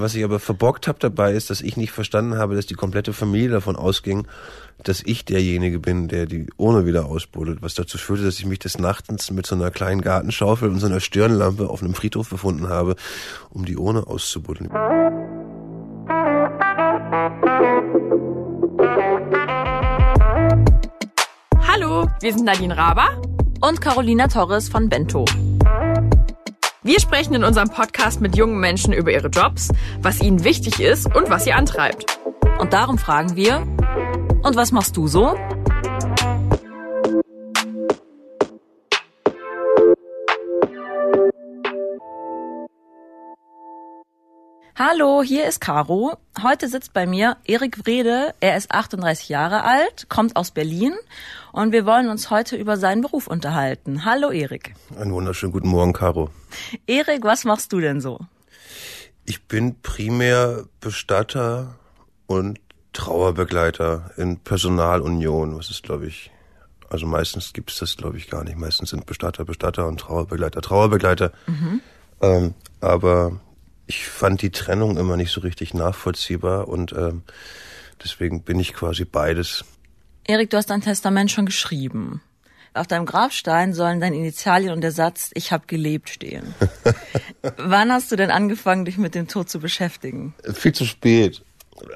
Was ich aber verbockt habe dabei ist, dass ich nicht verstanden habe, dass die komplette Familie davon ausging, dass ich derjenige bin, der die Urne wieder ausbuddelt, was dazu führte, dass ich mich des Nachtens mit so einer kleinen Gartenschaufel und so einer Stirnlampe auf einem Friedhof befunden habe, um die Urne auszubuddeln. Hallo, wir sind Nadine Raber und Carolina Torres von Bento. Wir sprechen in unserem Podcast mit jungen Menschen über ihre Jobs, was ihnen wichtig ist und was sie antreibt. Und darum fragen wir, und was machst du so? Hallo, hier ist Caro. Heute sitzt bei mir Erik Wrede. Er ist 38 Jahre alt, kommt aus Berlin und wir wollen uns heute über seinen Beruf unterhalten. Hallo Erik. Einen wunderschönen guten Morgen, Caro. Erik, was machst du denn so? Ich bin primär Bestatter und Trauerbegleiter in Personalunion. Was ist, glaube ich, also meistens gibt es das, glaube ich, gar nicht. Meistens sind Bestatter Bestatter und Trauerbegleiter Trauerbegleiter. Mhm. Ähm, aber ich fand die Trennung immer nicht so richtig nachvollziehbar und ähm, deswegen bin ich quasi beides. Erik, du hast dein Testament schon geschrieben. Auf deinem Grabstein sollen deine Initialien und der Satz Ich habe gelebt stehen. Wann hast du denn angefangen, dich mit dem Tod zu beschäftigen? Viel zu spät.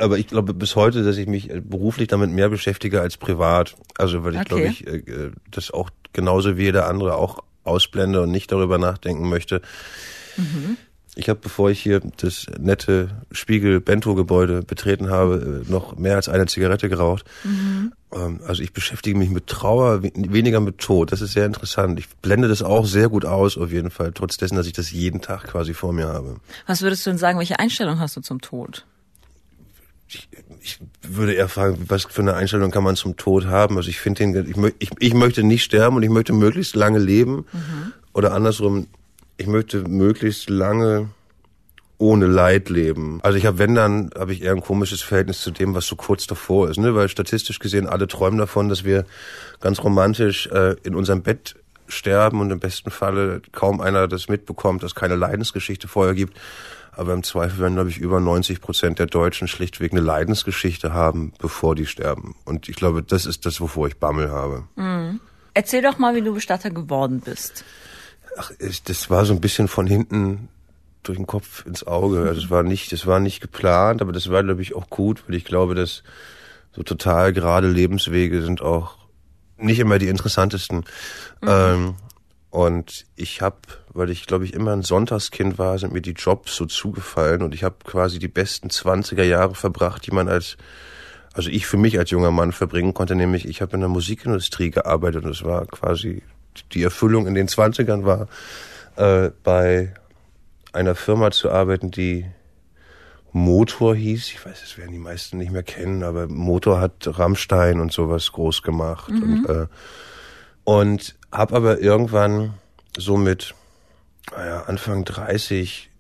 Aber ich glaube bis heute, dass ich mich beruflich damit mehr beschäftige als privat. Also weil ich okay. glaube ich äh, das auch genauso wie jeder andere auch ausblende und nicht darüber nachdenken möchte. Mhm. Ich habe, bevor ich hier das nette Spiegel-Bento-Gebäude betreten habe, äh, noch mehr als eine Zigarette geraucht. Mhm. Ähm, also ich beschäftige mich mit Trauer, weniger mit Tod. Das ist sehr interessant. Ich blende das auch sehr gut aus, auf jeden Fall, trotz dessen, dass ich das jeden Tag quasi vor mir habe. Was würdest du denn sagen, welche Einstellung hast du zum Tod? Ich, ich würde eher fragen, was für eine Einstellung kann man zum Tod haben? Also ich finde den, ich, ich, ich möchte nicht sterben und ich möchte möglichst lange leben. Mhm. Oder andersrum, ich möchte möglichst lange ohne Leid leben. Also ich habe, wenn dann, habe ich eher ein komisches Verhältnis zu dem, was so kurz davor ist, ne? Weil statistisch gesehen alle träumen davon, dass wir ganz romantisch äh, in unserem Bett sterben und im besten Falle kaum einer das mitbekommt, dass keine Leidensgeschichte vorher gibt. Aber im Zweifel werden, glaube ich, über 90 Prozent der Deutschen schlichtweg eine Leidensgeschichte haben, bevor die sterben. Und ich glaube, das ist das, wovor ich Bammel habe. Mhm. Erzähl doch mal, wie du Bestatter geworden bist. Ach, das war so ein bisschen von hinten durch den Kopf ins Auge. Also es war nicht, das war nicht geplant, aber das war, glaube ich, auch gut, weil ich glaube, dass so total gerade Lebenswege sind auch nicht immer die interessantesten. Mhm. Ähm, und ich habe, weil ich glaube ich immer ein Sonntagskind war, sind mir die Jobs so zugefallen und ich habe quasi die besten 20er Jahre verbracht, die man als also ich für mich als junger Mann verbringen konnte, nämlich ich habe in der Musikindustrie gearbeitet und es war quasi die Erfüllung in den 20ern war, äh, bei einer Firma zu arbeiten, die Motor hieß. Ich weiß, das werden die meisten nicht mehr kennen, aber Motor hat Rammstein und sowas groß gemacht. Mhm. Und, äh, und habe aber irgendwann so mit naja, Anfang 30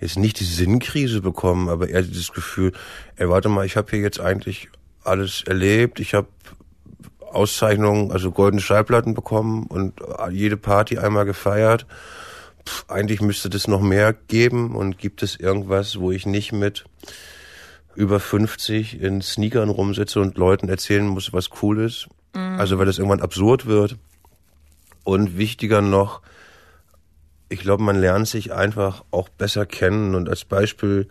jetzt nicht die Sinnkrise bekommen, aber eher dieses Gefühl, ey, warte mal, ich habe hier jetzt eigentlich alles erlebt, ich habe Auszeichnungen, also goldene Schallplatten bekommen und jede Party einmal gefeiert. Pff, eigentlich müsste das noch mehr geben und gibt es irgendwas, wo ich nicht mit über 50 in Sneakern rumsitze und Leuten erzählen muss, was cool ist. Mhm. Also weil das irgendwann absurd wird. Und wichtiger noch, ich glaube, man lernt sich einfach auch besser kennen. Und als Beispiel,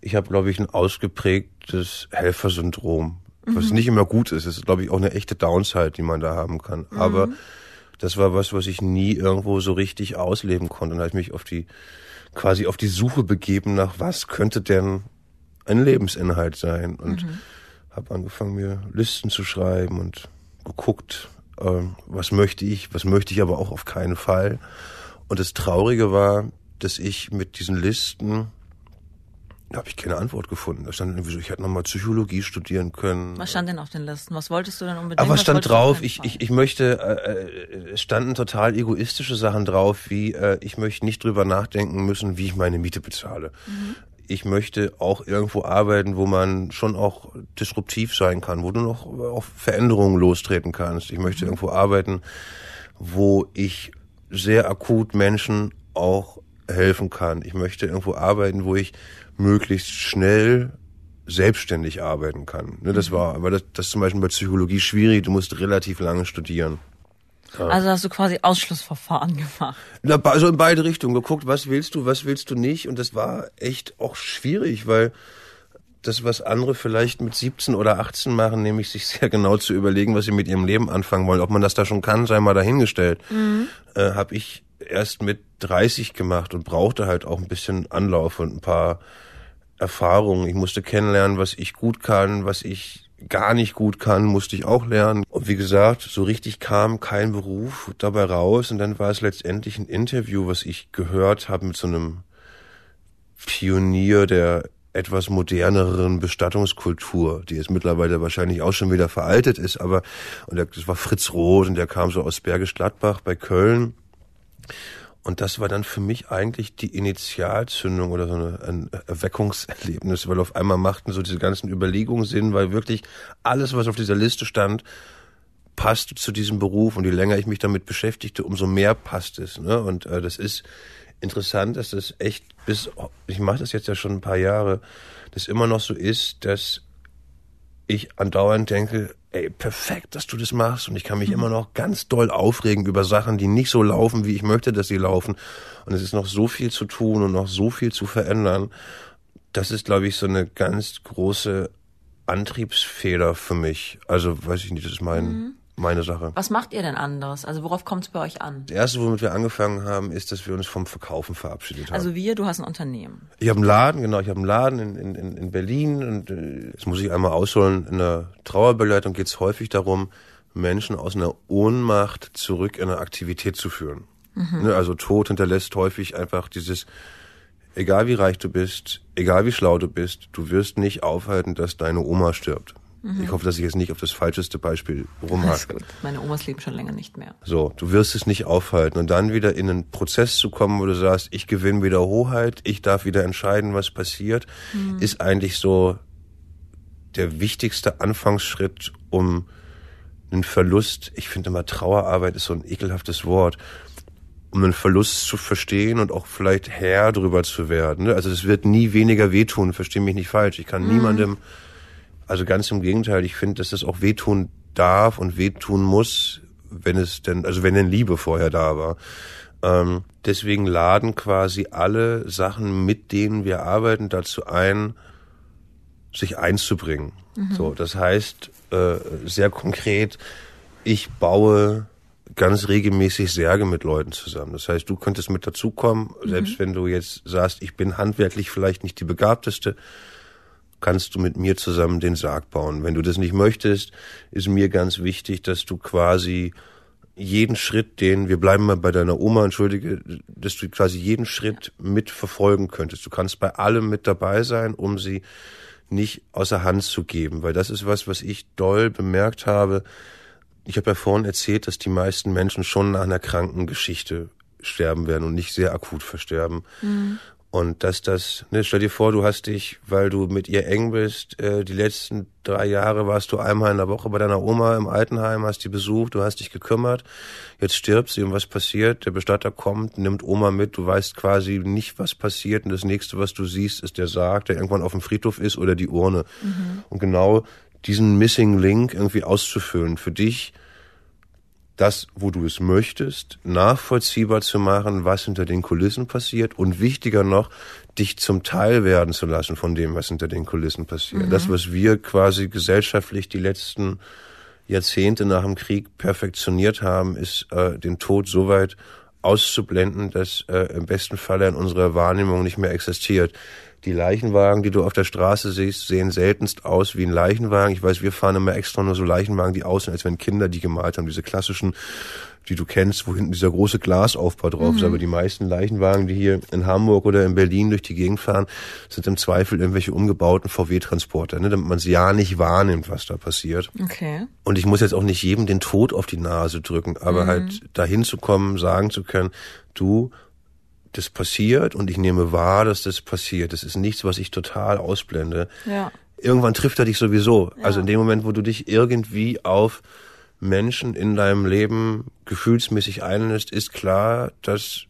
ich habe, glaube ich, ein ausgeprägtes Helfersyndrom was mhm. nicht immer gut ist. Das ist, glaube ich, auch eine echte Downside, die man da haben kann. Mhm. Aber das war was, was ich nie irgendwo so richtig ausleben konnte. Und habe ich mich auf die, quasi auf die Suche begeben nach, was könnte denn ein Lebensinhalt sein? Und mhm. habe angefangen, mir Listen zu schreiben und geguckt, äh, was möchte ich, was möchte ich aber auch auf keinen Fall. Und das Traurige war, dass ich mit diesen Listen da habe ich keine Antwort gefunden. Da stand irgendwie so, ich hätte nochmal Psychologie studieren können. Was stand denn auf den Listen? Was wolltest du denn unbedingt? Aber was stand drauf? Ich, ich, ich möchte, äh, es standen total egoistische Sachen drauf, wie äh, ich möchte nicht drüber nachdenken müssen, wie ich meine Miete bezahle. Mhm. Ich möchte auch irgendwo arbeiten, wo man schon auch disruptiv sein kann, wo du noch auf Veränderungen lostreten kannst. Ich möchte mhm. irgendwo arbeiten, wo ich sehr akut Menschen auch helfen kann. Ich möchte irgendwo arbeiten, wo ich möglichst schnell selbstständig arbeiten kann. Ne, das war, aber das, das ist zum Beispiel bei Psychologie schwierig. Du musst relativ lange studieren. Also hast du quasi Ausschlussverfahren gemacht. Na, also in beide Richtungen geguckt, was willst du, was willst du nicht. Und das war echt auch schwierig, weil das, was andere vielleicht mit 17 oder 18 machen, nämlich sich sehr genau zu überlegen, was sie mit ihrem Leben anfangen wollen. Ob man das da schon kann, sei mal dahingestellt. Mhm. Äh, habe ich erst mit 30 gemacht und brauchte halt auch ein bisschen Anlauf und ein paar Erfahrungen. Ich musste kennenlernen, was ich gut kann, was ich gar nicht gut kann, musste ich auch lernen. Und wie gesagt, so richtig kam kein Beruf dabei raus. Und dann war es letztendlich ein Interview, was ich gehört habe mit so einem Pionier der etwas moderneren Bestattungskultur, die jetzt mittlerweile wahrscheinlich auch schon wieder veraltet ist, aber und das war Fritz Roth und der kam so aus Bergisch Gladbach bei Köln und das war dann für mich eigentlich die Initialzündung oder so ein Erweckungserlebnis, weil auf einmal machten so diese ganzen Überlegungen Sinn, weil wirklich alles, was auf dieser Liste stand, passte zu diesem Beruf und je länger ich mich damit beschäftigte, umso mehr passt es. Ne? Und äh, das ist interessant, dass das echt bis, ich mache das jetzt ja schon ein paar Jahre, das immer noch so ist, dass ich andauernd denke, ey, perfekt, dass du das machst. Und ich kann mich immer noch ganz doll aufregen über Sachen, die nicht so laufen, wie ich möchte, dass sie laufen. Und es ist noch so viel zu tun und noch so viel zu verändern. Das ist, glaube ich, so eine ganz große Antriebsfehler für mich. Also, weiß ich nicht, das ist mein, mhm meine Sache. Was macht ihr denn anders? Also worauf kommt es bei euch an? Das erste, womit wir angefangen haben, ist, dass wir uns vom Verkaufen verabschiedet haben. Also wir, du hast ein Unternehmen. Ich habe einen Laden, genau, ich habe einen Laden in, in, in Berlin und äh, jetzt muss ich einmal ausholen, in der Trauerbegleitung geht es häufig darum, Menschen aus einer Ohnmacht zurück in eine Aktivität zu führen. Mhm. Ne, also Tod hinterlässt häufig einfach dieses, egal wie reich du bist, egal wie schlau du bist, du wirst nicht aufhalten, dass deine Oma stirbt. Mhm. Ich hoffe, dass ich jetzt nicht auf das falscheste Beispiel rumhacke. gut. Meine Omas leben schon länger nicht mehr. So, du wirst es nicht aufhalten und dann wieder in einen Prozess zu kommen, wo du sagst, ich gewinne wieder Hoheit, ich darf wieder entscheiden, was passiert, mhm. ist eigentlich so der wichtigste Anfangsschritt, um einen Verlust, ich finde immer Trauerarbeit ist so ein ekelhaftes Wort, um einen Verlust zu verstehen und auch vielleicht Herr drüber zu werden. Also es wird nie weniger wehtun, verstehe mich nicht falsch. Ich kann mhm. niemandem also ganz im Gegenteil, ich finde, dass das auch wehtun darf und wehtun muss, wenn es denn, also wenn denn Liebe vorher da war. Ähm, deswegen laden quasi alle Sachen, mit denen wir arbeiten, dazu ein, sich einzubringen. Mhm. So, das heißt äh, sehr konkret, ich baue ganz regelmäßig Särge mit Leuten zusammen. Das heißt, du könntest mit dazukommen, mhm. selbst wenn du jetzt sagst, ich bin handwerklich vielleicht nicht die begabteste, kannst du mit mir zusammen den Sarg bauen. Wenn du das nicht möchtest, ist mir ganz wichtig, dass du quasi jeden Schritt, den, wir bleiben mal bei deiner Oma, entschuldige, dass du quasi jeden Schritt mitverfolgen könntest. Du kannst bei allem mit dabei sein, um sie nicht außer Hand zu geben, weil das ist was, was ich doll bemerkt habe. Ich habe ja vorhin erzählt, dass die meisten Menschen schon nach einer Krankengeschichte sterben werden und nicht sehr akut versterben. Mhm. Und dass das, ne, stell dir vor, du hast dich, weil du mit ihr eng bist, äh, die letzten drei Jahre warst du einmal in der Woche bei deiner Oma im Altenheim, hast die besucht, du hast dich gekümmert, jetzt stirbst sie und was passiert? Der Bestatter kommt, nimmt Oma mit, du weißt quasi nicht, was passiert und das nächste, was du siehst, ist der Sarg, der irgendwann auf dem Friedhof ist oder die Urne. Mhm. Und genau diesen Missing Link irgendwie auszufüllen für dich, das, wo du es möchtest, nachvollziehbar zu machen, was hinter den Kulissen passiert und wichtiger noch, dich zum Teil werden zu lassen von dem, was hinter den Kulissen passiert. Mhm. Das, was wir quasi gesellschaftlich die letzten Jahrzehnte nach dem Krieg perfektioniert haben, ist äh, den Tod so weit auszublenden, dass äh, im besten Falle in unserer Wahrnehmung nicht mehr existiert. Die Leichenwagen, die du auf der Straße siehst, sehen seltenst aus wie ein Leichenwagen. Ich weiß, wir fahren immer extra nur so Leichenwagen, die aussehen, als wenn Kinder die gemalt haben. Diese klassischen, die du kennst, wo hinten dieser große Glasaufbau drauf mhm. ist. Aber die meisten Leichenwagen, die hier in Hamburg oder in Berlin durch die Gegend fahren, sind im Zweifel irgendwelche umgebauten VW-Transporter, ne, damit man es ja nicht wahrnimmt, was da passiert. Okay. Und ich muss jetzt auch nicht jedem den Tod auf die Nase drücken, aber mhm. halt dahin zu kommen, sagen zu können, du das passiert und ich nehme wahr, dass das passiert. Das ist nichts, was ich total ausblende. Ja. Irgendwann trifft er dich sowieso. Ja. Also in dem Moment, wo du dich irgendwie auf Menschen in deinem Leben gefühlsmäßig einlässt, ist klar, dass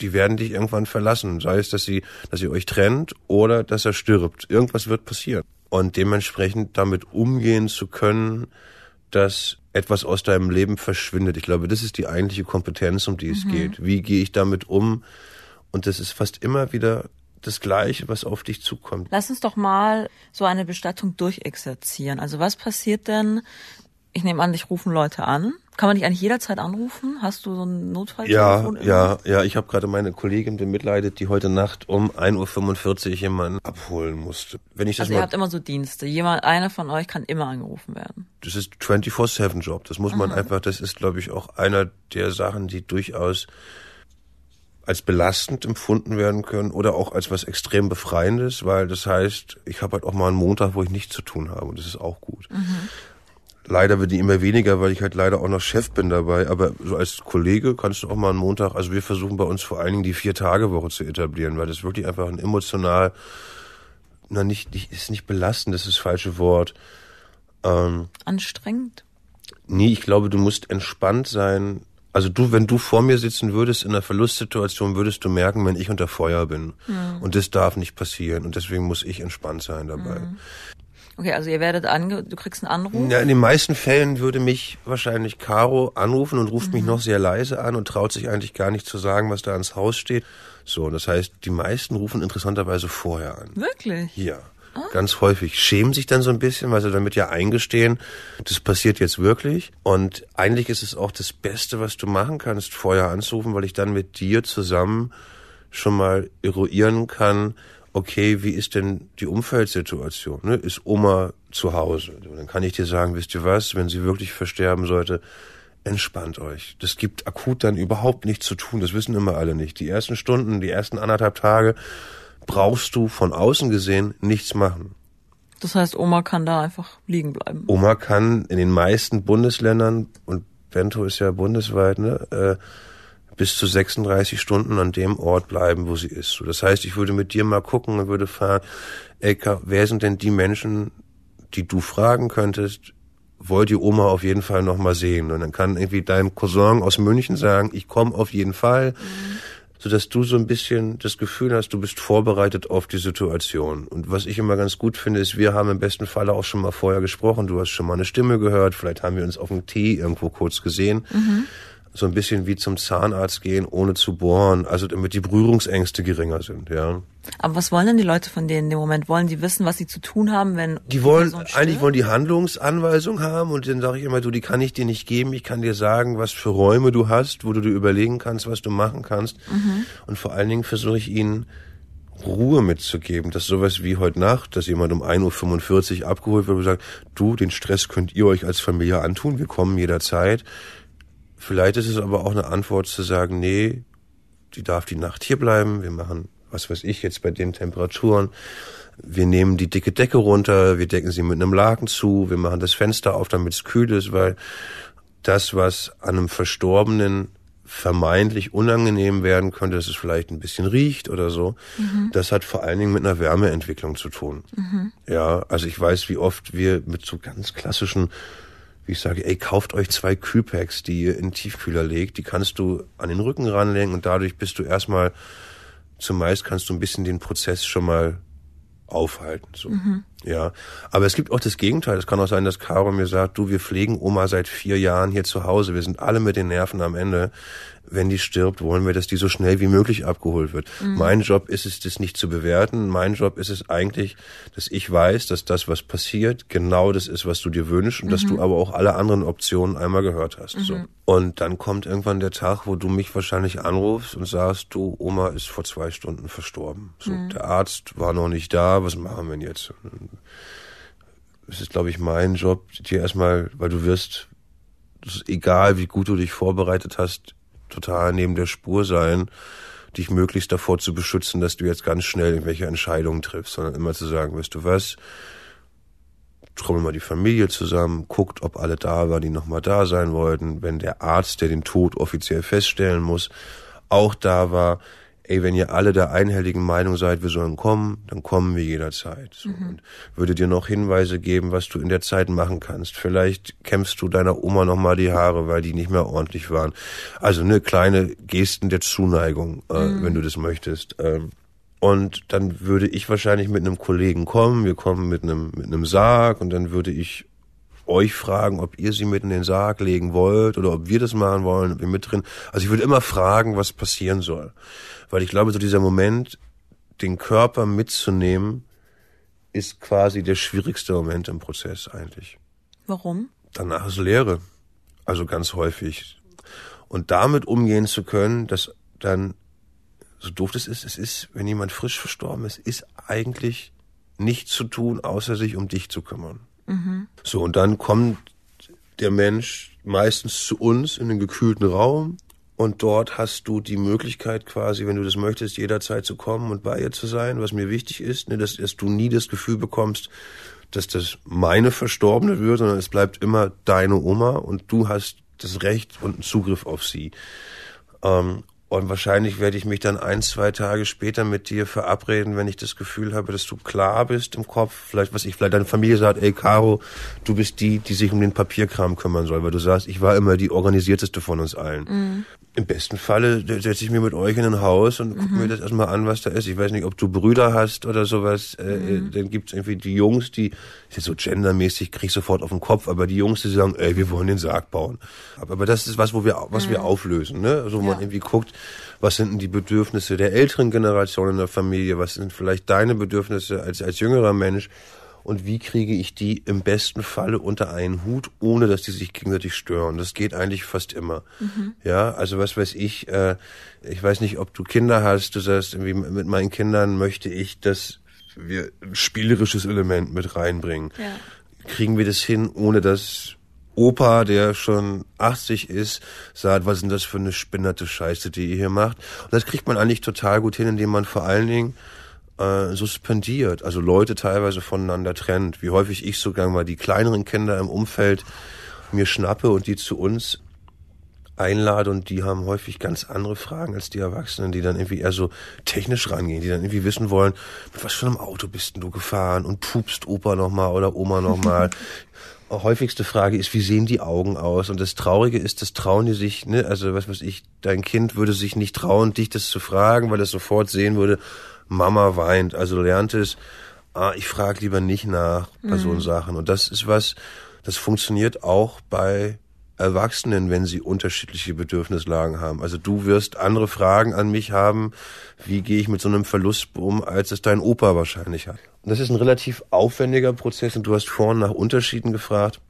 die werden dich irgendwann verlassen. Sei es, dass sie, dass ihr euch trennt oder dass er stirbt. Irgendwas wird passieren. Und dementsprechend damit umgehen zu können, dass etwas aus deinem Leben verschwindet. Ich glaube, das ist die eigentliche Kompetenz, um die es mhm. geht. Wie gehe ich damit um? Und das ist fast immer wieder das Gleiche, was auf dich zukommt. Lass uns doch mal so eine Bestattung durchexerzieren. Also was passiert denn? Ich nehme an, dich rufen Leute an kann man dich eigentlich jederzeit anrufen? Hast du so ein Notfalltelefon? Ja, ja, ja. Ich habe gerade meine Kollegin bemitleidet, die heute Nacht um 1.45 Uhr jemanden abholen musste. Wenn ich das also mal, ihr habt immer so Dienste. Jemand, einer von euch kann immer angerufen werden. Das ist 24-7-Job. Das muss man Aha. einfach, das ist, glaube ich, auch einer der Sachen, die durchaus als belastend empfunden werden können oder auch als was extrem befreiendes, weil das heißt, ich habe halt auch mal einen Montag, wo ich nichts zu tun habe und das ist auch gut. Mhm. Leider wird die immer weniger, weil ich halt leider auch noch Chef bin dabei. Aber so als Kollege kannst du auch mal einen Montag, also wir versuchen bei uns vor allen Dingen die Vier-Tage-Woche zu etablieren, weil das wirklich einfach ein emotional, na nicht, nicht ist nicht belastend, das ist das falsche Wort. Ähm, Anstrengend? Nee, ich glaube, du musst entspannt sein. Also du, wenn du vor mir sitzen würdest in einer Verlustsituation, würdest du merken, wenn ich unter Feuer bin. Mhm. Und das darf nicht passieren. Und deswegen muss ich entspannt sein dabei. Mhm. Okay, also ihr werdet ange du kriegst einen Anruf? Ja, in den meisten Fällen würde mich wahrscheinlich Caro anrufen und ruft mhm. mich noch sehr leise an und traut sich eigentlich gar nicht zu sagen, was da ans Haus steht. So, das heißt, die meisten rufen interessanterweise vorher an. Wirklich? Ja. Ah. Ganz häufig schämen sich dann so ein bisschen, weil sie damit ja eingestehen, das passiert jetzt wirklich. Und eigentlich ist es auch das Beste, was du machen kannst, vorher anzurufen, weil ich dann mit dir zusammen schon mal eruieren kann, okay, wie ist denn die Umfeldsituation? Ne? Ist Oma zu Hause? Dann kann ich dir sagen, wisst ihr was, wenn sie wirklich versterben sollte, entspannt euch. Das gibt akut dann überhaupt nichts zu tun. Das wissen immer alle nicht. Die ersten Stunden, die ersten anderthalb Tage brauchst du von außen gesehen nichts machen. Das heißt, Oma kann da einfach liegen bleiben. Oma kann in den meisten Bundesländern, und Bento ist ja bundesweit, ne, äh, bis zu 36 Stunden an dem Ort bleiben, wo sie ist. So, das heißt, ich würde mit dir mal gucken und würde fragen, Elka, wer sind denn die Menschen, die du fragen könntest, wollt ihr Oma auf jeden Fall noch mal sehen? Und dann kann irgendwie dein Cousin aus München sagen, ich komme auf jeden Fall, mhm. So dass du so ein bisschen das Gefühl hast, du bist vorbereitet auf die Situation. Und was ich immer ganz gut finde, ist, wir haben im besten Falle auch schon mal vorher gesprochen. Du hast schon mal eine Stimme gehört, vielleicht haben wir uns auf dem Tee irgendwo kurz gesehen. Mhm so ein bisschen wie zum Zahnarzt gehen, ohne zu bohren, also damit die Berührungsängste geringer sind, ja. Aber was wollen denn die Leute von denen in dem Moment? Wollen die wissen, was sie zu tun haben, wenn die wollen eigentlich wollen die Handlungsanweisung haben und dann sage ich immer, du, die kann ich dir nicht geben. Ich kann dir sagen, was für Räume du hast, wo du dir überlegen kannst, was du machen kannst. Mhm. Und vor allen Dingen versuche ich ihnen Ruhe mitzugeben, dass sowas wie heute Nacht, dass jemand um 1.45 Uhr abgeholt wird und sagt, du, den Stress könnt ihr euch als Familie antun, wir kommen jederzeit. Vielleicht ist es aber auch eine Antwort zu sagen, nee, die darf die Nacht hier bleiben. Wir machen, was weiß ich, jetzt bei den Temperaturen. Wir nehmen die dicke Decke runter, wir decken sie mit einem Laken zu, wir machen das Fenster auf, damit es kühl ist, weil das, was an einem Verstorbenen vermeintlich unangenehm werden könnte, dass es vielleicht ein bisschen riecht oder so, mhm. das hat vor allen Dingen mit einer Wärmeentwicklung zu tun. Mhm. Ja, also ich weiß, wie oft wir mit so ganz klassischen wie ich sage, ey, kauft euch zwei Kühlpacks, die ihr in den Tiefkühler legt, die kannst du an den Rücken ranlegen und dadurch bist du erstmal, zumeist kannst du ein bisschen den Prozess schon mal aufhalten. So. Mhm. Ja. Aber es gibt auch das Gegenteil. Es kann auch sein, dass Caro mir sagt, du, wir pflegen Oma seit vier Jahren hier zu Hause. Wir sind alle mit den Nerven am Ende wenn die stirbt, wollen wir, dass die so schnell wie möglich abgeholt wird. Mhm. Mein Job ist es, das nicht zu bewerten. Mein Job ist es eigentlich, dass ich weiß, dass das, was passiert, genau das ist, was du dir wünschst und mhm. dass du mhm. aber auch alle anderen Optionen einmal gehört hast. Mhm. So. Und dann kommt irgendwann der Tag, wo du mich wahrscheinlich anrufst und sagst, du, Oma ist vor zwei Stunden verstorben. So, mhm. der Arzt war noch nicht da, was machen wir denn jetzt? Es ist, glaube ich, mein Job, dir erstmal, weil du wirst, egal wie gut du dich vorbereitet hast, total neben der Spur sein, dich möglichst davor zu beschützen, dass du jetzt ganz schnell irgendwelche Entscheidungen triffst, sondern immer zu sagen, weißt du was, trommel mal die Familie zusammen, guckt, ob alle da waren, die nochmal da sein wollten, wenn der Arzt, der den Tod offiziell feststellen muss, auch da war, ey, wenn ihr alle der einhelligen Meinung seid, wir sollen kommen, dann kommen wir jederzeit. So, mhm. Und würde dir noch Hinweise geben, was du in der Zeit machen kannst. Vielleicht kämpfst du deiner Oma noch mal die Haare, weil die nicht mehr ordentlich waren. Also ne kleine Gesten der Zuneigung, äh, mhm. wenn du das möchtest. Ähm, und dann würde ich wahrscheinlich mit einem Kollegen kommen. Wir kommen mit einem mit einem Sarg und dann würde ich euch fragen, ob ihr sie mit in den Sarg legen wollt oder ob wir das machen wollen, ob wir mit drin. Also ich würde immer fragen, was passieren soll. Weil ich glaube, so dieser Moment, den Körper mitzunehmen, ist quasi der schwierigste Moment im Prozess eigentlich. Warum? Danach ist Leere. Also ganz häufig. Und damit umgehen zu können, dass dann, so doof das ist, es ist, wenn jemand frisch verstorben ist, ist eigentlich nichts zu tun, außer sich um dich zu kümmern. So, und dann kommt der Mensch meistens zu uns in den gekühlten Raum und dort hast du die Möglichkeit quasi, wenn du das möchtest, jederzeit zu kommen und bei ihr zu sein, was mir wichtig ist, ne, dass, dass du nie das Gefühl bekommst, dass das meine Verstorbene wird, sondern es bleibt immer deine Oma und du hast das Recht und einen Zugriff auf sie. Ähm, und wahrscheinlich werde ich mich dann ein, zwei Tage später mit dir verabreden, wenn ich das Gefühl habe, dass du klar bist im Kopf. Vielleicht, was ich, vielleicht deine Familie sagt, ey, Caro, du bist die, die sich um den Papierkram kümmern soll, weil du sagst, ich war immer die organisierteste von uns allen. Mhm. Im besten Falle setze ich mir mit euch in ein Haus und gucke mhm. mir das erstmal an, was da ist. Ich weiß nicht, ob du Brüder hast oder sowas. Äh, äh mhm. Dann gibt's irgendwie die Jungs, die, ist jetzt so gendermäßig, krieg ich sofort auf den Kopf, aber die Jungs, die sagen, ey, wir wollen den Sarg bauen. Aber das ist was, wo wir, was mhm. wir auflösen, ne? Also wo ja. man irgendwie guckt, was sind denn die Bedürfnisse der älteren Generation in der Familie, was sind vielleicht deine Bedürfnisse als, als jüngerer Mensch und wie kriege ich die im besten Falle unter einen Hut, ohne dass die sich gegenseitig stören. Das geht eigentlich fast immer. Mhm. Ja, also was weiß ich, äh, ich weiß nicht, ob du Kinder hast, du sagst, irgendwie mit meinen Kindern möchte ich, dass wir ein spielerisches Element mit reinbringen. Ja. Kriegen wir das hin, ohne dass Opa, der schon 80 ist, sagt, was denn das für eine spinnerte Scheiße, die ihr hier macht? Und das kriegt man eigentlich total gut hin, indem man vor allen Dingen äh, suspendiert, also Leute teilweise voneinander trennt. Wie häufig ich sogar mal die kleineren Kinder im Umfeld mir schnappe und die zu uns einlade und die haben häufig ganz andere Fragen als die Erwachsenen, die dann irgendwie eher so technisch rangehen, die dann irgendwie wissen wollen, mit was für einem Auto bist denn du gefahren und pupst Opa nochmal oder Oma nochmal. häufigste Frage ist, wie sehen die Augen aus? Und das Traurige ist, das trauen die sich, ne, also was weiß ich, dein Kind würde sich nicht trauen, dich das zu fragen, weil es sofort sehen würde, Mama weint. Also lernt es, ah, ich frage lieber nicht nach bei mhm. so Sachen. Und das ist was, das funktioniert auch bei Erwachsenen, wenn sie unterschiedliche Bedürfnislagen haben. Also du wirst andere Fragen an mich haben, wie gehe ich mit so einem Verlust um, als es dein Opa wahrscheinlich hat. Und das ist ein relativ aufwendiger Prozess und du hast vorhin nach Unterschieden gefragt.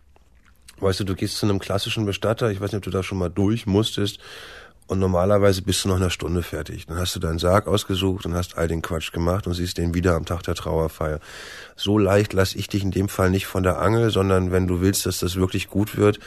Weißt du, du gehst zu einem klassischen Bestatter, ich weiß nicht, ob du da schon mal durch musstest, und normalerweise bist du noch einer Stunde fertig. Dann hast du deinen Sarg ausgesucht und hast all den Quatsch gemacht und siehst den wieder am Tag der Trauerfeier. So leicht lasse ich dich in dem Fall nicht von der Angel, sondern wenn du willst, dass das wirklich gut wird,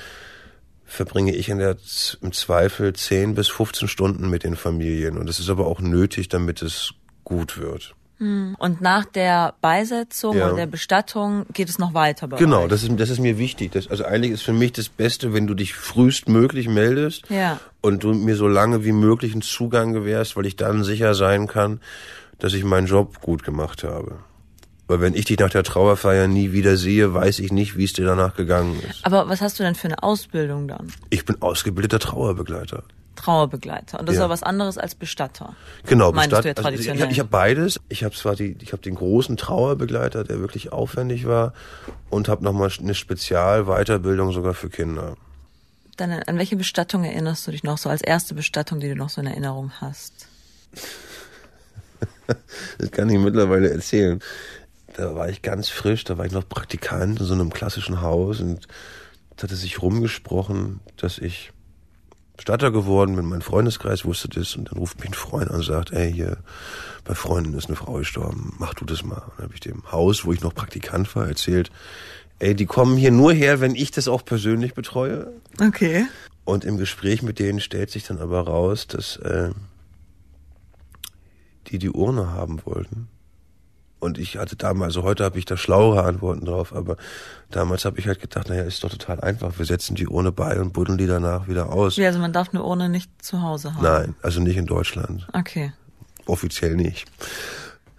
verbringe ich in der, im Zweifel 10 bis 15 Stunden mit den Familien. Und das ist aber auch nötig, damit es gut wird. Hm. Und nach der Beisetzung ja. oder der Bestattung geht es noch weiter bei Genau, euch. das ist, das ist mir wichtig. Das, also eigentlich ist für mich das Beste, wenn du dich frühestmöglich meldest ja. und du mir so lange wie möglich einen Zugang gewährst, weil ich dann sicher sein kann, dass ich meinen Job gut gemacht habe. Weil wenn ich dich nach der Trauerfeier nie wieder sehe, weiß ich nicht, wie es dir danach gegangen ist. Aber was hast du denn für eine Ausbildung dann? Ich bin ausgebildeter Trauerbegleiter. Trauerbegleiter. Und das ja. ist ja was anderes als Bestatter. Genau, Bestatter. Ja traditionell. Also ich, ich habe beides. Ich habe zwar die, ich habe den großen Trauerbegleiter, der wirklich aufwendig war, und habe nochmal eine Spezialweiterbildung sogar für Kinder. Dann an welche Bestattung erinnerst du dich noch so als erste Bestattung, die du noch so in Erinnerung hast? das kann ich mittlerweile erzählen da war ich ganz frisch, da war ich noch Praktikant in so einem klassischen Haus und es hatte sich rumgesprochen, dass ich Statter geworden bin, mein Freundeskreis wusste das und dann ruft mich ein Freund an und sagt, ey, hier bei Freunden ist eine Frau gestorben, mach du das mal. Und dann habe ich dem Haus, wo ich noch Praktikant war, erzählt, ey, die kommen hier nur her, wenn ich das auch persönlich betreue. Okay. Und im Gespräch mit denen stellt sich dann aber raus, dass äh, die die Urne haben wollten und ich hatte damals, also heute habe ich da schlauere Antworten drauf, aber damals habe ich halt gedacht, naja, ist doch total einfach. Wir setzen die Urne bei und buddeln die danach wieder aus. Ja, also man darf eine Urne nicht zu Hause haben. Nein, also nicht in Deutschland. Okay. offiziell nicht.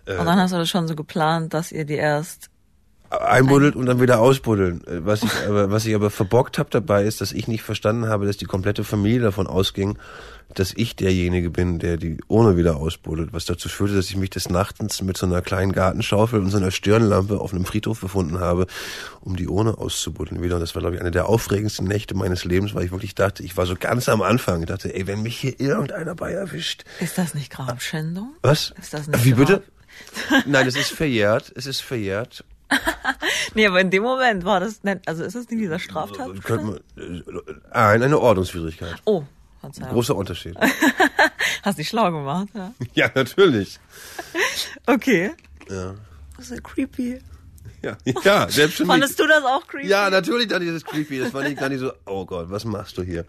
Und dann hast du das schon so geplant, dass ihr die erst Einbuddelt und dann wieder ausbuddeln. Äh, Was ich aber, was ich aber verbockt habe dabei ist, dass ich nicht verstanden habe, dass die komplette Familie davon ausging, dass ich derjenige bin, der die Urne wieder ausbuddelt. Was dazu führte, dass ich mich des Nachtens mit so einer kleinen Gartenschaufel und so einer Stirnlampe auf einem Friedhof befunden habe, um die Urne auszubuddeln wieder. Und das war, glaube ich, eine der aufregendsten Nächte meines Lebens, weil ich wirklich dachte, ich war so ganz am Anfang. Ich dachte, ey, wenn mich hier irgendeiner bei erwischt. Ist das nicht Grabschändung? Was? Ist das nicht Wie bitte? Nein, es ist verjährt. Es ist verjährt. Nee, aber in dem Moment war das, nicht- also ist das nicht dieser Straftat? Man, äh, Nein, eine Ordnungswidrigkeit. Oh, Verzeihung. Großer Unterschied. Hast dich schlau gemacht, ja. Ja, natürlich. Okay. Ja. Das ist ja creepy. Ja, ja selbst mich. Fandest du das auch creepy? Ja, natürlich dann dieses creepy. Das war nicht gar nicht so, oh Gott, was machst du hier?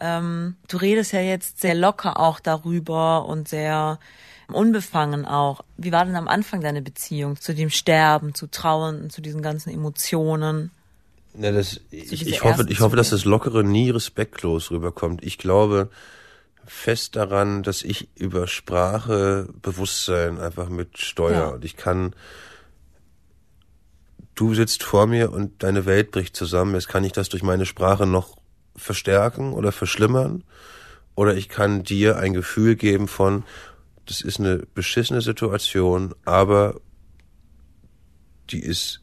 Ähm, du redest ja jetzt sehr locker auch darüber und sehr unbefangen auch. Wie war denn am Anfang deine Beziehung zu dem Sterben, zu Trauern und zu diesen ganzen Emotionen? Ja, das, ich, ich hoffe, ich hoffe, dass das Lockere nie respektlos rüberkommt. Ich glaube fest daran, dass ich über Sprache Bewusstsein einfach mit steuere. Ja. Und ich kann, du sitzt vor mir und deine Welt bricht zusammen. Jetzt kann ich das durch meine Sprache noch verstärken oder verschlimmern. Oder ich kann dir ein Gefühl geben von, das ist eine beschissene Situation, aber die ist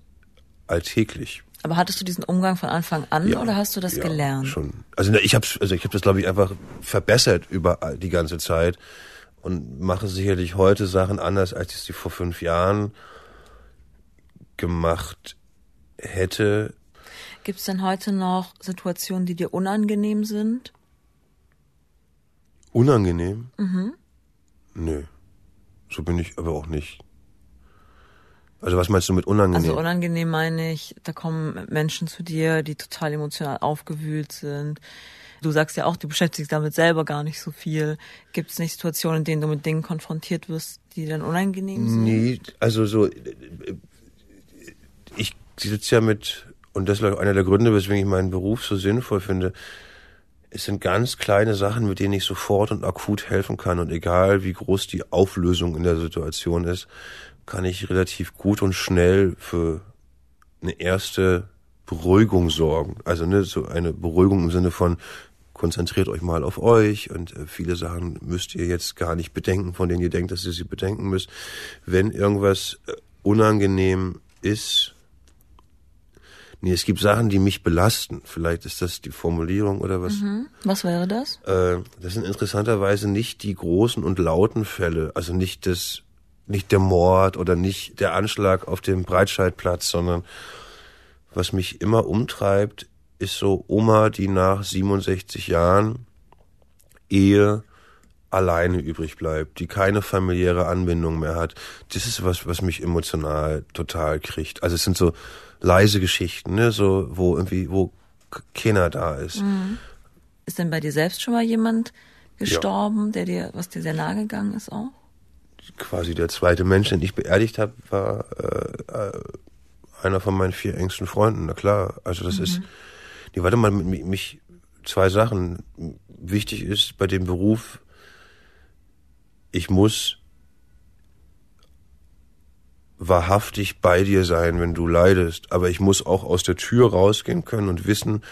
alltäglich. Aber hattest du diesen Umgang von Anfang an Ja, oder hast du das ja, gelernt? Schon. Also ich habe also ich habe das glaube ich einfach verbessert über die ganze Zeit und mache sicherlich heute Sachen anders, als ich sie vor fünf Jahren gemacht hätte. Gibt es denn heute noch Situationen, die dir unangenehm sind? Unangenehm? Mhm. Nö. So bin ich aber auch nicht. Also was meinst du mit unangenehm? Also unangenehm meine ich, da kommen Menschen zu dir, die total emotional aufgewühlt sind. Du sagst ja auch, du beschäftigst damit selber gar nicht so viel. Gibt es nicht Situationen, in denen du mit Dingen konfrontiert wirst, die dann unangenehm sind? Nee, also so, ich sitze ja mit, und das ist einer der Gründe, weswegen ich meinen Beruf so sinnvoll finde. Es sind ganz kleine Sachen, mit denen ich sofort und akut helfen kann. Und egal wie groß die Auflösung in der Situation ist, kann ich relativ gut und schnell für eine erste Beruhigung sorgen. Also ne, so eine Beruhigung im Sinne von konzentriert euch mal auf euch und äh, viele Sachen müsst ihr jetzt gar nicht bedenken, von denen ihr denkt, dass ihr sie bedenken müsst. Wenn irgendwas äh, unangenehm ist, nee, es gibt Sachen, die mich belasten. Vielleicht ist das die Formulierung oder was. Was wäre das? Äh, das sind interessanterweise nicht die großen und lauten Fälle, also nicht das, nicht der Mord oder nicht der Anschlag auf dem Breitscheidplatz, sondern was mich immer umtreibt, ist so Oma, die nach 67 Jahren Ehe alleine übrig bleibt, die keine familiäre Anbindung mehr hat. Das ist was, was mich emotional total kriegt. Also es sind so leise Geschichten, ne, so wo irgendwie wo keiner da ist. Ist denn bei dir selbst schon mal jemand gestorben, der dir, was dir sehr nahe gegangen ist auch? quasi der zweite Mensch, den ich beerdigt habe, war äh, äh, einer von meinen vier engsten Freunden. Na klar, also das ist. Nee, warte mal, mit, mich zwei Sachen. Wichtig ist bei dem Beruf, ich muss wahrhaftig bei dir sein, wenn du leidest, aber ich muss auch aus der Tür rausgehen können und wissen,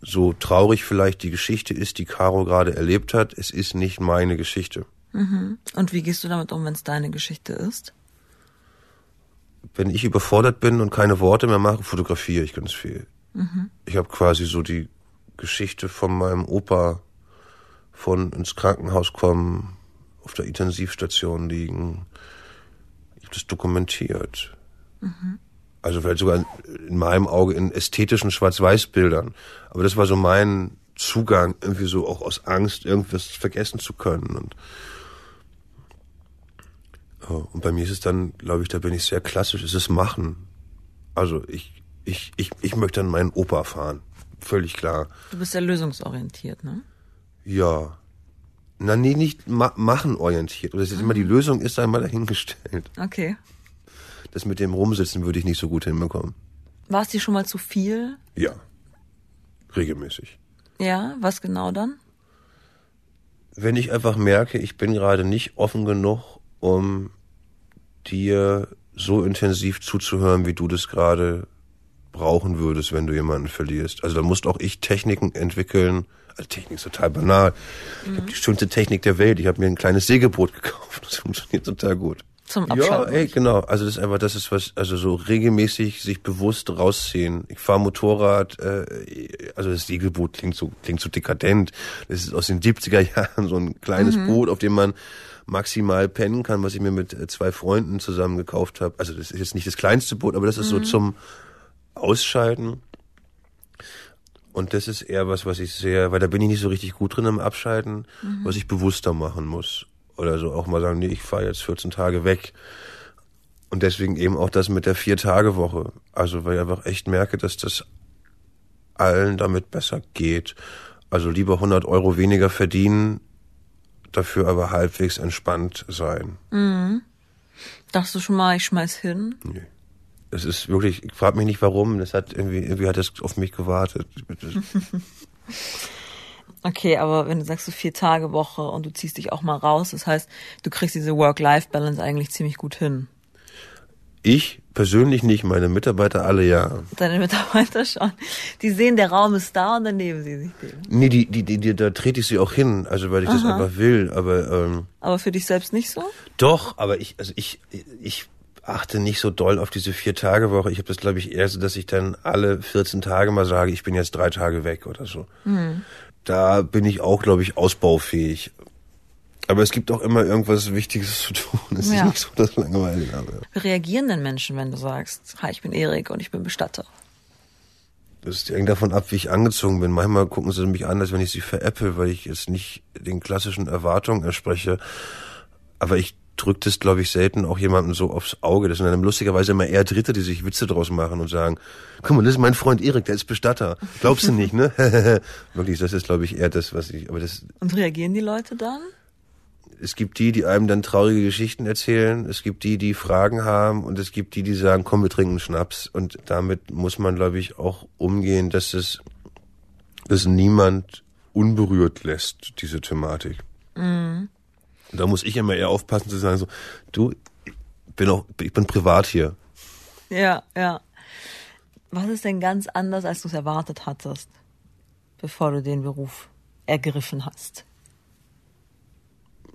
so traurig vielleicht die Geschichte ist, die Caro gerade erlebt hat, es ist nicht meine Geschichte. Und wie gehst du damit um, wenn es deine Geschichte ist? wenn ich überfordert bin und keine Worte mehr mache, fotografiere ich ganz viel. Ich habe quasi so die Geschichte von meinem Opa von ins Krankenhaus kommen, auf der Intensivstation liegen. Ich habe das dokumentiert. Also vielleicht sogar in meinem Auge in ästhetischen Schwarz-Weiß-Bildern. Aber das war so mein Zugang, irgendwie so auch aus Angst, irgendwas vergessen zu können. Und ja, Und bei mir ist es dann, glaube ich, da bin ich sehr klassisch, es ist Machen. Also ich, ich, ich, ich möchte dann meinen Opa fahren. Völlig klar. Du bist ja lösungsorientiert, ne? Ja. Na, nee, nicht ma machen orientiert. Oder es ist immer die Lösung ist einmal dahingestellt. Okay. Das mit dem Rumsitzen würde ich nicht so gut hinbekommen. War es dir schon mal zu viel? Ja. Regelmäßig. Ja, was genau dann? wenn ich einfach merke, ich bin gerade nicht offen genug, um dir so intensiv zuzuhören, wie du das gerade brauchen würdest, wenn du jemanden verlierst. Also da musst auch ich Techniken entwickeln. Also Technik ist total banal. Mhm. Ich habe die schönste Technik der Welt. Ich habe mir ein kleines Segelboot gekauft. Das funktioniert total gut. Zum Abschalten. Ja, ey, genau. Also das ist einfach, das ist was, also so regelmäßig sich bewusst rausziehen. Ich fahre Motorrad, äh, also das Segelboot klingt so, klingt so dekadent. Das ist aus den 70er Jahren so ein kleines mhm. Boot, auf dem man maximal pennen kann, was ich mir mit äh, zwei Freunden zusammen gekauft habe. Also das ist jetzt nicht das kleinste Boot, aber das ist mhm. so zum Ausschalten. Und das ist eher was, was ich sehr, weil da bin ich nicht so richtig gut drin im Abschalten, mhm. was ich bewusster machen muss oder so auch mal sagen, nee, ich fahre jetzt 14 Tage weg. Und deswegen eben auch das mit der Vier-Tage-Woche. Also weil ich einfach echt merke, dass das allen damit besser geht. Also lieber 100 Euro weniger verdienen, dafür aber halbwegs entspannt sein. Mhm. Dachtest du schon mal, ich schmeiß hin? Nee. Es ist wirklich, ich frage mich nicht warum, das hat irgendwie, irgendwie hat das auf mich gewartet. Okay, aber wenn du sagst so vier Tage Woche und du ziehst dich auch mal raus, das heißt, du kriegst diese Work-Life-Balance eigentlich ziemlich gut hin. Ich persönlich nicht, meine Mitarbeiter alle ja. Deine Mitarbeiter schon. Die sehen, der Raum ist da und dann nehmen sie sich den. Nee, die, die, die, die da trete ich sie auch hin, also weil ich Aha. das einfach will, aber ähm, Aber für dich selbst nicht so? Doch, aber ich, also ich, ich achte nicht so doll auf diese vier Tage Woche. Ich habe das glaube ich eher so, dass ich dann alle 14 Tage mal sage, ich bin jetzt drei Tage weg oder so. Mhm da bin ich auch, glaube ich, ausbaufähig. Aber es gibt auch immer irgendwas Wichtiges zu tun. Es ja. ist nicht so, dass Langeweile habe. Wie reagieren denn Menschen, wenn du sagst, hi, ich bin Erik und ich bin Bestatter? Das hängt davon ab, wie ich angezogen bin. Manchmal gucken sie mich an, als wenn ich sie veräpple, weil ich jetzt nicht den klassischen Erwartungen entspreche. Aber ich drückt es, glaube ich, selten auch jemandem so aufs Auge. Das sind dann lustigerweise immer eher Dritte, die sich Witze draus machen und sagen, guck mal, das ist mein Freund Erik, der ist Bestatter. Glaubst du nicht, ne? Wirklich, das ist, glaube ich, eher das, was ich, aber das. Und reagieren die Leute dann? Es gibt die, die einem dann traurige Geschichten erzählen. Es gibt die, die Fragen haben. Und es gibt die, die sagen, komm, wir trinken Schnaps. Und damit muss man, glaube ich, auch umgehen, dass es, dass niemand unberührt lässt, diese Thematik. Mhm. Da muss ich immer eher aufpassen zu sagen, so, du, bin auch, ich bin privat hier. Ja, ja. Was ist denn ganz anders, als du es erwartet hattest, bevor du den Beruf ergriffen hast?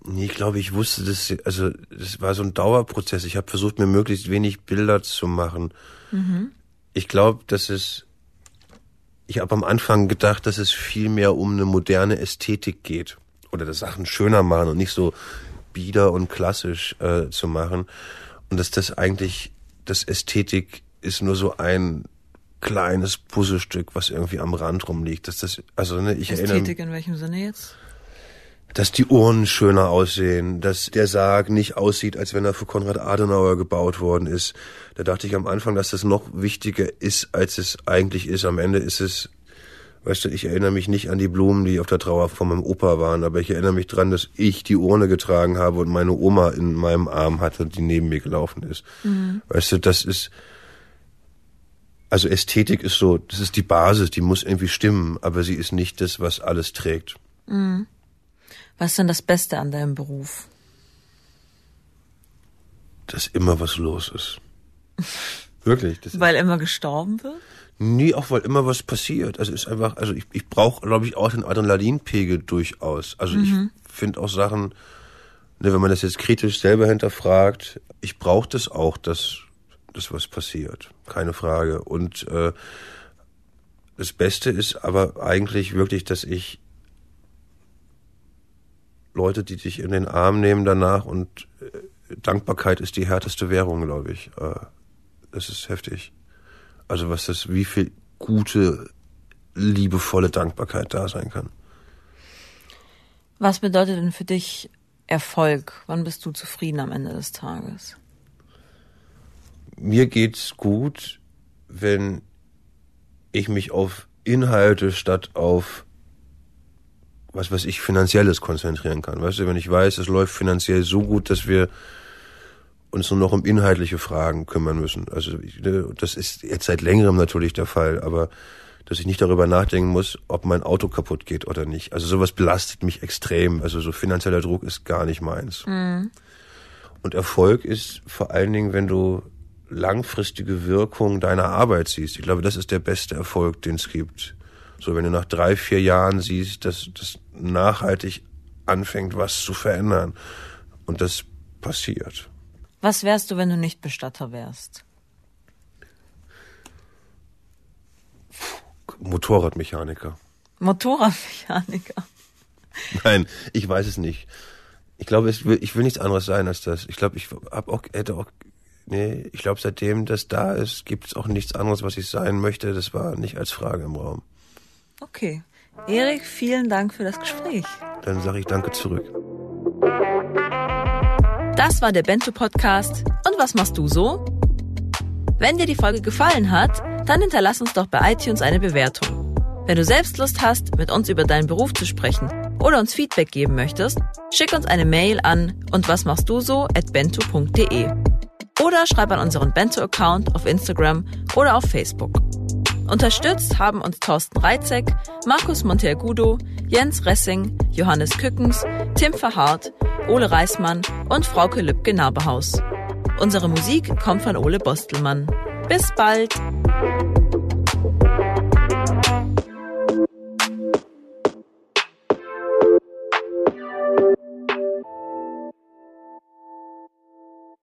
Nee, ich glaube, ich wusste das, also das war so ein Dauerprozess. Ich habe versucht, mir möglichst wenig Bilder zu machen. Mhm. Ich glaube, dass es, ich habe am Anfang gedacht, dass es viel mehr um eine moderne Ästhetik geht oder das Sachen schöner machen und nicht so bieder und klassisch äh, zu machen. Und dass das eigentlich, das Ästhetik ist nur so ein kleines Puzzlestück, was irgendwie am Rand rumliegt. Dass das, also ne, ich Ästhetik erinnere. Ästhetik in welchem Sinne jetzt? Dass die Uhren schöner aussehen, dass der Sarg nicht aussieht, als wenn er für Konrad Adenauer gebaut worden ist. Da dachte ich am Anfang, dass das noch wichtiger ist, als es eigentlich ist. Am Ende ist es Weißt du, ich erinnere mich nicht an die Blumen, die auf der Trauer von meinem Opa waren, aber ich erinnere mich dran, dass ich die Urne getragen habe und meine Oma in meinem Arm hatte, die neben mir gelaufen ist. Mhm. Weißt du, das ist, also Ästhetik ist so, das ist die Basis, die muss irgendwie stimmen, aber sie ist nicht das, was alles trägt. Mhm. Was ist denn das Beste an deinem Beruf? Dass immer was los ist. Wirklich. Weil immer gestorben wird? Nie, auch weil immer was passiert. Also ist einfach, also ich, ich brauche, glaube ich, auch den Adrenalinpegel durchaus. Also mhm. ich finde auch Sachen, ne, wenn man das jetzt kritisch selber hinterfragt, ich brauche das auch, dass, dass was passiert. Keine Frage. Und äh, das Beste ist aber eigentlich wirklich, dass ich Leute, die dich in den Arm nehmen danach und äh, Dankbarkeit ist die härteste Währung, glaube ich. Äh, das ist heftig. Also was das, wie viel gute, liebevolle Dankbarkeit da sein kann. Was bedeutet denn für dich Erfolg? Wann bist du zufrieden am Ende des Tages? Mir geht's gut, wenn ich mich auf Inhalte statt auf was weiß ich finanzielles konzentrieren kann. Weißt du, wenn ich weiß, es läuft finanziell so gut, dass wir uns nur noch um inhaltliche Fragen kümmern müssen. Also ne, das ist jetzt seit längerem natürlich der Fall, aber dass ich nicht darüber nachdenken muss, ob mein Auto kaputt geht oder nicht. Also sowas belastet mich extrem. Also so finanzieller Druck ist gar nicht meins. Mhm. Und Erfolg ist vor allen Dingen, wenn du langfristige Wirkung deiner Arbeit siehst. Ich glaube, das ist der beste Erfolg, den es gibt. So, wenn du nach drei, vier Jahren siehst, dass das nachhaltig anfängt, was zu verändern. Und das passiert. Was wärst du, wenn du nicht Bestatter wärst? Motorradmechaniker. Motorradmechaniker. Nein, ich weiß es nicht. Ich glaube, ich will, ich will nichts anderes sein als das. Ich glaube, ich hab auch, hätte auch, nee, ich glaube, seitdem das da ist, gibt es auch nichts anderes, was ich sein möchte. Das war nicht als Frage im Raum. Okay. Erik, vielen Dank für das Gespräch. Dann sage ich Danke zurück. Das war der Bento Podcast. Und was machst du so? Wenn dir die Folge gefallen hat, dann hinterlass uns doch bei iTunes eine Bewertung. Wenn du selbst Lust hast, mit uns über deinen Beruf zu sprechen oder uns Feedback geben möchtest, schick uns eine Mail an und was machst du so at bento.de oder schreib an unseren Bento-Account auf Instagram oder auf Facebook. Unterstützt haben uns Thorsten Reitzek, Markus Monteagudo, Jens Ressing, Johannes Kückens, Tim Verhardt, Ole Reismann und Frauke Lübke-Nabehaus. Unsere Musik kommt von Ole Bostelmann. Bis bald!